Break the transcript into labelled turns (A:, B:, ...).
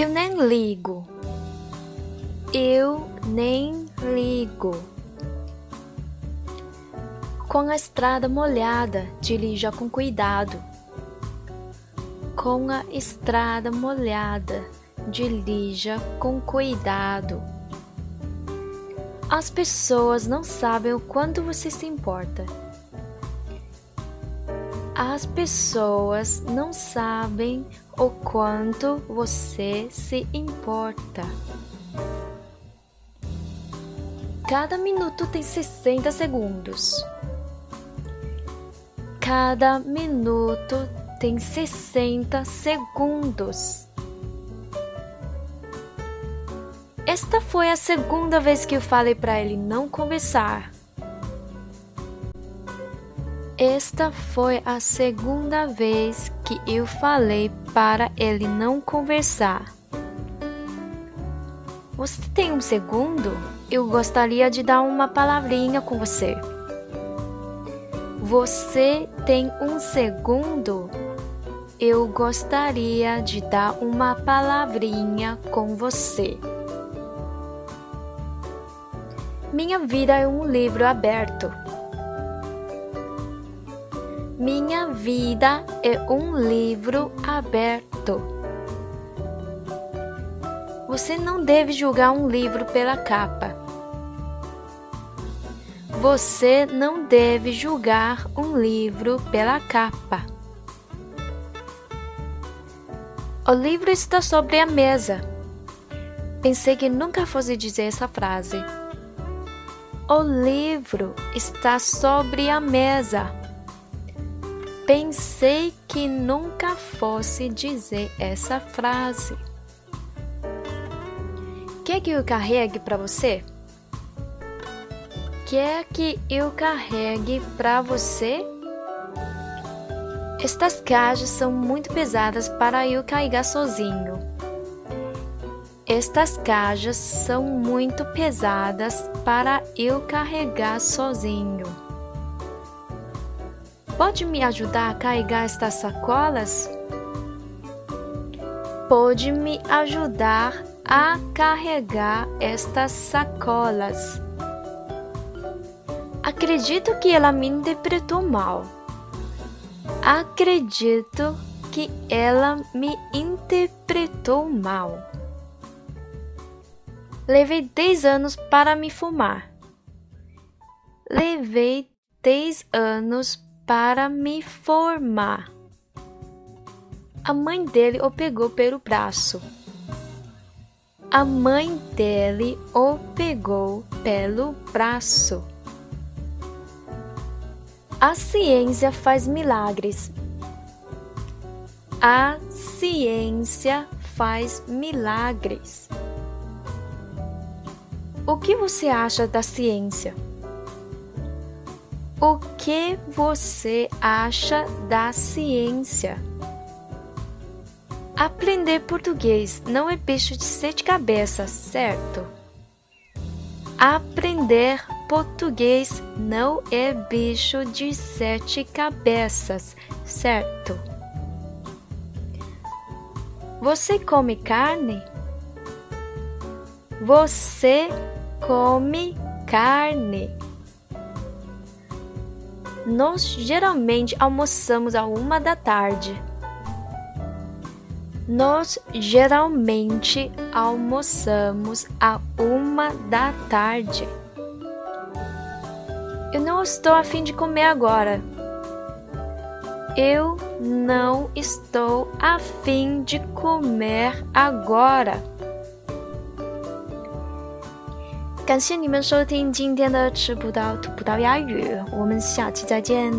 A: Eu nem ligo. Eu nem ligo. Com a estrada molhada, dirija com cuidado. Com a estrada molhada, dirija com cuidado. As pessoas não sabem o quanto você se importa. As pessoas não sabem o quanto você se importa. Cada minuto tem 60 segundos. Cada minuto tem 60 segundos. Esta foi a segunda vez que eu falei para ele não conversar. Esta foi a segunda vez que eu falei para ele não conversar. Você tem um segundo? Eu gostaria de dar uma palavrinha com você. Você tem um segundo? Eu gostaria de dar uma palavrinha com você. Minha vida é um livro aberto. Minha vida é um livro aberto. Você não deve julgar um livro pela capa. Você não deve julgar um livro pela capa. O livro está sobre a mesa. Pensei que nunca fosse dizer essa frase. O livro está sobre a mesa. Pensei que nunca fosse dizer essa frase. Quer que eu carregue para você? Quer que eu carregue para você? Estas caixas são muito pesadas para eu carregar sozinho. Estas caixas são muito pesadas para eu carregar sozinho. Pode me ajudar a carregar estas sacolas? Pode me ajudar a carregar estas sacolas. Acredito que ela me interpretou mal. Acredito que ela me interpretou mal. Levei 10 anos para me fumar. Levei 10 anos para me formar. A mãe dele o pegou pelo braço. A mãe dele o pegou pelo braço. A ciência faz milagres. A ciência faz milagres. O que você acha da ciência? O que você acha da ciência? Aprender português não é bicho de sete cabeças, certo? Aprender português não é bicho de sete cabeças, certo? Você come carne? Você come carne? Nós geralmente almoçamos a uma da tarde. Nós geralmente almoçamos a uma da tarde. Eu não estou a fim de comer agora. Eu não estou a fim de comer agora. 感谢你们收听今天的吃葡萄吐葡萄牙语，我们下期再见。